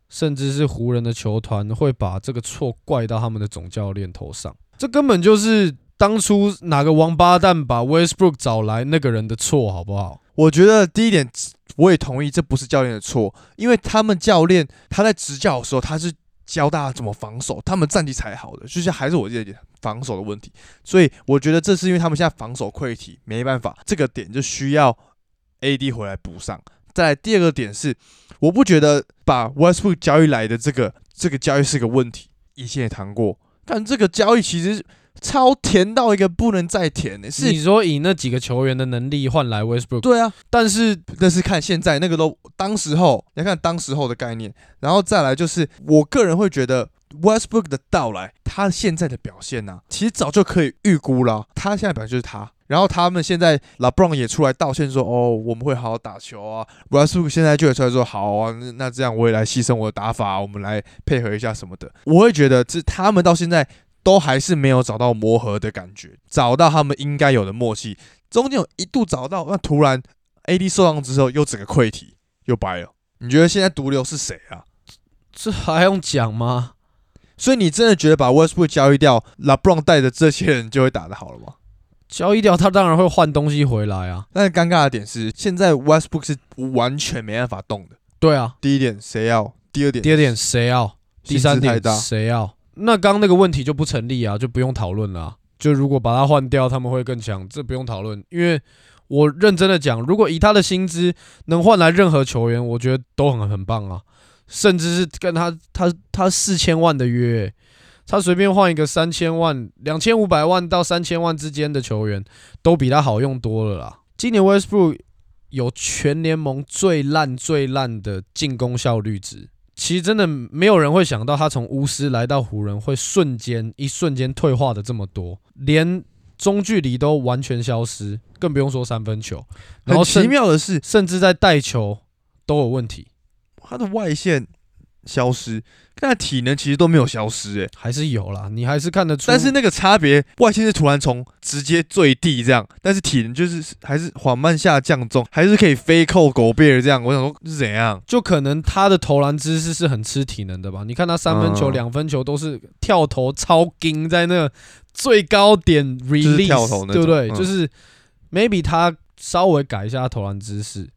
甚至是湖人的球团会把这个错怪到他们的总教练头上？这根本就是当初哪个王八蛋把 Westbrook 找来那个人的错，好不好？我觉得第一点，我也同意，这不是教练的错，因为他们教练他在执教的时候，他是教大家怎么防守，他们战绩才好的，就是还是我这点防守的问题，所以我觉得这是因为他们现在防守溃体，没办法，这个点就需要 AD 回来补上。再来第二个点是，我不觉得把 Westbrook 交易来的这个这个交易是个问题，以前也谈过，但这个交易其实超甜到一个不能再甜的、是你说以那几个球员的能力换来 Westbrook，对啊，但是那是看现在那个都当时候，你要看当时候的概念，然后再来就是，我个人会觉得 Westbrook 的到来，他现在的表现呢、其实早就可以预估了。他现在表现就是他，然后他们现在 LeBron 也出来道歉说：“哦，我们会好好打球啊。”Westbrook 现在就也出来说：“好啊，那那这样我也来牺牲我的打法，我们来配合一下什么的。”我会觉得这他们到现在都还是没有找到磨合的感觉，找到他们应该有的默契。中间有一度找到，那突然 AD 受伤之后又整个溃体，又掰了。你觉得现在毒瘤是谁啊？这还用讲吗？所以你真的觉得把 Westbrook 交易掉，LeBron 带着这些人就会打得好了吗？交易掉他当然会换东西回来啊。但是尴尬的点是，现在 Westbrook 是完全没办法动的。对啊，第一点谁要？第二点，第二点谁要？第三点。谁要？那刚那个问题就不成立啊，就不用讨论了、就如果把他换掉，他们会更强，这不用讨论。因为我认真的讲，如果以他的薪资能换来任何球员，我觉得都很很棒啊。甚至是跟他他他四千万的约，他随便换一个三千万、两千五百万到三千万之间的球员，都比他好用多了啦。今年 Westbrook 有全联盟最烂最烂的进攻效率值。其实真的没有人会想到，他从巫师来到湖人会瞬间一瞬间退化的这么多，连中距离都完全消失，更不用说三分球，然后很奇妙的是，甚至在带球都有问题，他的外线消失，但他体能其实都没有消失、欸，还是有啦，你还是看得出。但是那个差别，外线是突然从直接坠地这样，但是体能就是还是缓慢下降中，还是可以飞扣狗贝尔这样。我想说是怎样？就可能他的投篮姿势是很吃体能的吧？你看他三分球、嗯两分球都是跳投超精，在那个最高点 release，跳投那对不对？嗯就是 maybe 他稍微改一下投篮姿势，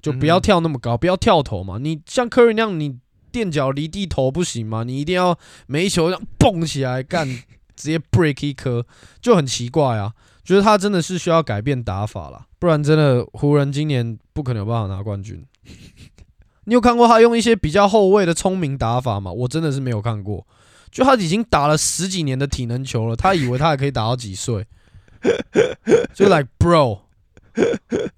就不要嗯跳那么高，不要跳投嘛。你像科瑞那样，你垫脚离地投不行吗？你一定要每一球这样蹦起来干，直接 break 一颗，就很奇怪啊。觉得他真的是需要改变打法了，不然真的湖人今年不可能有办法拿冠军。你有看过他用一些比较后卫的聪明打法吗？我真的是没有看过。就他已经打了十几年的体能球了，他以为他还可以打到几岁？就 like bro，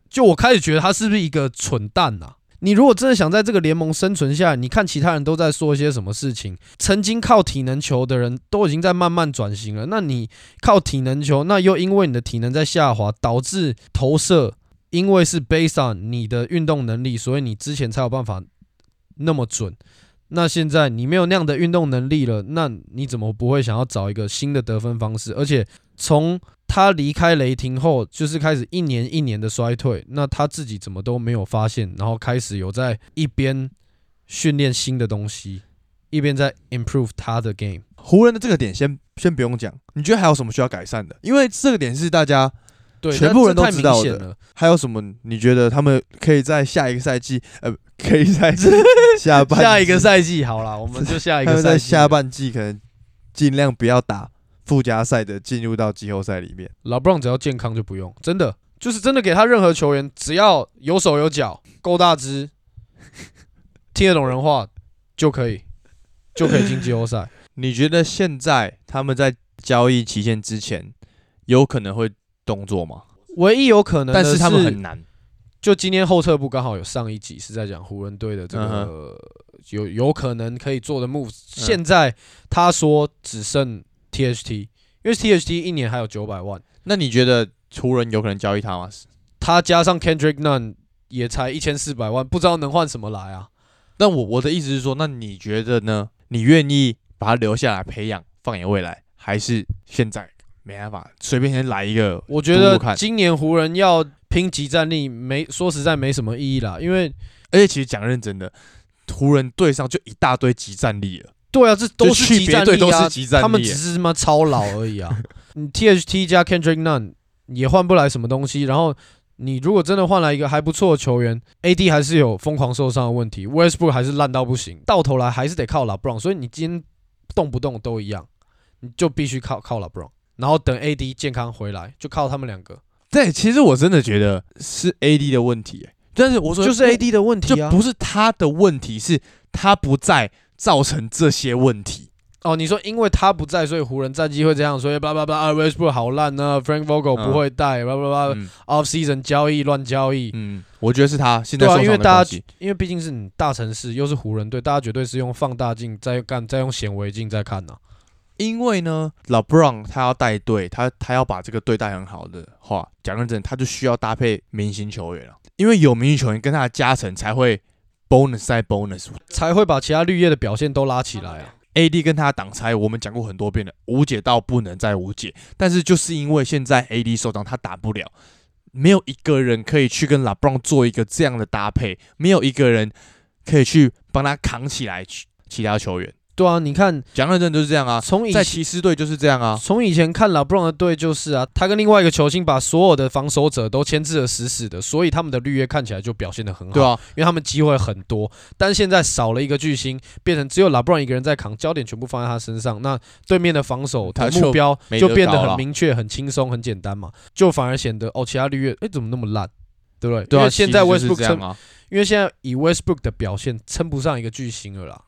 就我开始觉得他是不是一个蠢蛋啊？你如果真的想在这个联盟生存下来，你看其他人都在说一些什么事情，曾经靠体能球的人都已经在慢慢转型了，那你靠体能球，那又因为你的体能在下滑，导致投射，因为是 based on 你的运动能力，所以你之前才有办法那么准。那现在你没有那样的运动能力了，那你怎么不会想要找一个新的得分方式？而且从他离开雷霆后，就是开始一年一年的衰退，那他自己怎么都没有发现，然后开始有在一边训练新的东西，一边在 improve 他的 game。湖人的这个点先先不用讲，你觉得还有什么需要改善的？因为这个点是大家对，全部人都知道的。还有什么？你觉得他们可以在下一个赛季，呃，可以在下 半下一个赛季好了，我们就下一个赛季。在下半季可能尽量不要打附加赛的，进入到季后赛里面。老布朗只要健康就不用，真的就是真的给他任何球员，只要有手有脚，够大只，听得懂人话就可以，就可以进季后赛。你觉得现在他们在交易期限之前有可能会动作吗？唯一有可能但是他们很难。就今天后撤步刚好有上一集是在讲湖人队的这嗯个、有有可能可以做的 move，、现在他说只剩 THT，因为 THT 一年还有九百万，那你觉得湖人有可能交易他吗？他加上 Kendrick Nunn 也才一千四百万，不知道能换什么来啊？那我我的意思是说，那你觉得呢？你愿意把他留下来培养，放眼未来，还是现在没办法随便先来一个？我觉得今年湖人要拼集战力没说实在没什么意义啦，因为而且其实讲认真的，湖人队上就一大堆集战力了，对啊，这都是去集别队都战力啊是集战力，他们只是他妈超老而已啊。你 THT 加 Kendrick Nunn 也换不来什么东西，然后你如果真的换来一个还不错的球员，AD 还是有疯狂受伤的问题，Westbrook 还是烂到不行，到头来还是得靠 LeBron，所以你今天动不动都一样，你就必须靠靠 LeBron，然后等 AD 健康回来，就靠他们两个，对，其实我真的觉得是 AD 的问题、欸，但是我说就是 AD 的问题啊，就不是他的问题，是他不在造成这些问题。哦，你说因为他不在，所以湖人战绩会这样，所以叭叭叭啊，Westbrook 好烂呢，Frank Vogel 嗯不会带，叭叭叭嗯，off season 交易乱交易，嗯，我觉得是他现在对啊因为大家。因为毕竟是你大城市，又是湖人队，大家绝对是用放大镜在干，再用显微镜在看呐、因为呢，LeBron 他要带队，他他要把这个队带很好的话，讲认真，他就需要搭配明星球员了。因为有明星球员跟他的加成，才会 bonus 再 bonus。才会把其他绿叶的表现都拉起来啊。AD 跟他的挡拆，我们讲过很多遍了，无解到不能再无解。但是就是因为现在 AD 受伤，他打不了，没有一个人可以去跟 LeBron 做一个这样的搭配，没有一个人可以去帮他扛起来其其他球员。对啊，你看讲认真就是这样啊，从以前骑士队就是这样啊。从以前看 LeBron 的队就是啊，他跟另外一个球星把所有的防守者都牵制的死死的，所以他们的绿叶看起来就表现的很好。对啊，因为他们机会很多，但现在少了一个巨星，变成只有 LeBron 一个人在扛，焦点全部放在他身上，那对面的防守他的目标就变得很明确、很轻松、很简单嘛，就反而显得哦，其他绿叶哎怎么那么烂，对不对？对啊，因为现在 Westbrook。因为现在以 Westbrook 的表现称不上一个巨星了啦，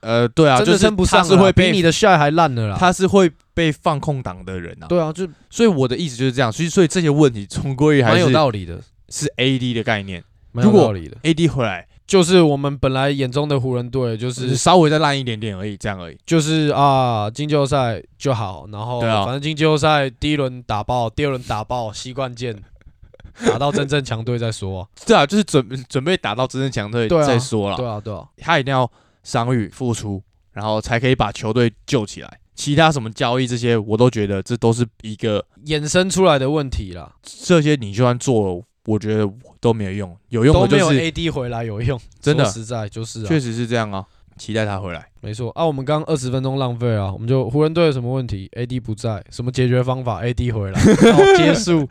呃，对啊，真的就是称不上了啦，他是会被比你的 shot 还烂了啦。他是会被放空档的人啊。对啊，就所以我的意思就是这样。所以所以这些问题终归于还蛮有道理的，是 AD 的概念。蛮有道理的。AD 回来就是我们本来眼中的湖人队，就是稍微再烂一点点而已，这样而已。就是啊，进季后赛就好，然后反正进季后赛第一轮打爆，第二轮打爆，习惯见，打到真正强队再说啊、对啊，就是准准备打到真正强队再说了。对啊，对啊，他一定要伤愈复出，然后才可以把球队救起来。其他什么交易这些，我都觉得这都是一个衍生出来的问题啦，这些你就算做了，我觉得都没有用。有用都没有的就是 AD 回来有用，真的实在就是啊，确实是这样啊，期待他回来。没错啊。我们刚刚二十分钟浪费啊，我们就湖人队有什么问题？AD 不在，什么解决方法？AD 回来，好结束。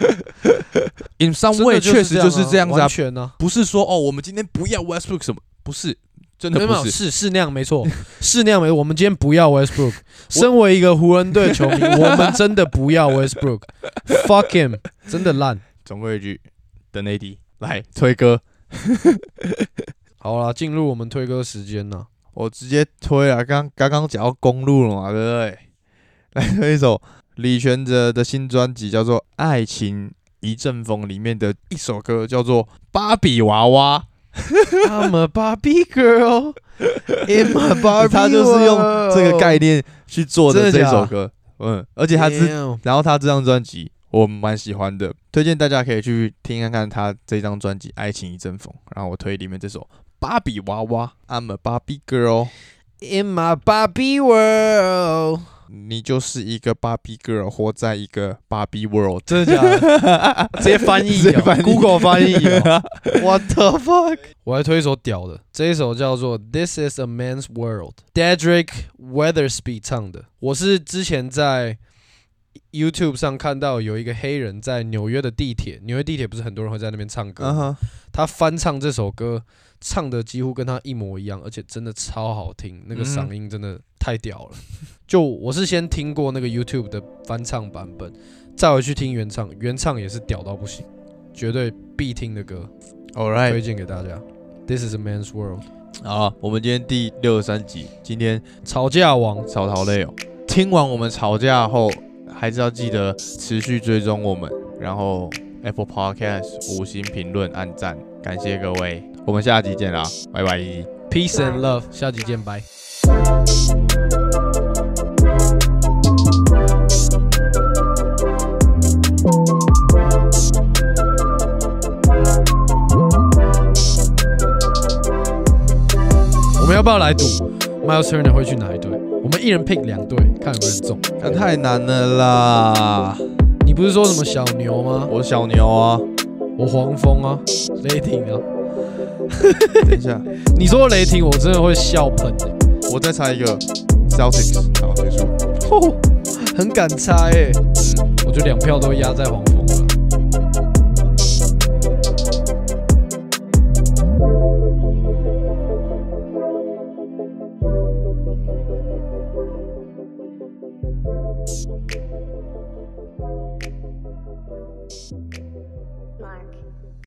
In some way，的确实就是这样子啊完，全呢、不是说哦，我们今天不要 Westbrook 什么，不是，真的没有没有不是。是是那样没错，是那样没错。我们今天不要 Westbrook。身为一个湖人队球迷，我们真的不要 Westbrook，fuck him，真的烂。总归一句，等 AD 来推歌，好啦，进入我们推歌时间呢。我直接推啊。刚刚刚讲到公路了嘛，对不对？来推一首李全哲的新专辑，叫做《爱情一阵风》里面的一首歌，叫做《芭比娃娃》。I'm a Barbie girl. In my Barbie 他就是用这个概念去做的这首歌，嗯，而且他是然后他这张专辑我蛮喜欢的，推荐大家可以去听看看他这张专辑《爱情一阵风》，然后我推里面这首《芭比娃娃》，I'm a Barbie girl，in my Barbie world，你就是一个芭比 girl，活在一个芭比 world。真的假的？直接翻译哦翻译，Google 翻译哦。What the fuck？我还推一首屌的，这一首叫做《This Is a Man's World》，Dedrick Weathersby 唱的。我是之前在 YouTube 上看到有一个黑人在纽约的地铁，纽约地铁不是很多人会在那边唱歌他翻唱这首歌，唱的几乎跟他一模一样，而且真的超好听，那个嗯嗓音真的太屌了。就我是先听过那个 YouTube 的翻唱版本，再回去听原唱，原唱也是屌到不行，绝对必听的歌，，All right，推荐给大家。This is a man's world，好，我们今天第六十三集，今天吵架王，吵好累哦。听完我们吵架后，还是要记得持续追踪我们，然后 Apple Podcast 五星评论、按赞，感谢各位，我们下集见啦，拜拜。peace and love，下集见，拜。我们要不要来赌 Miles Turner 会去哪一队？我们一人 pick 两队，看有没有人中。那太难了啦！你不是说什么小牛吗？我小牛啊，我黄蜂啊，雷霆啊。等一下，你说雷霆，我真的会笑喷的、我再猜一个 Celtics，好结束。哦，很敢猜哎、我觉得两票都压在黄蜂。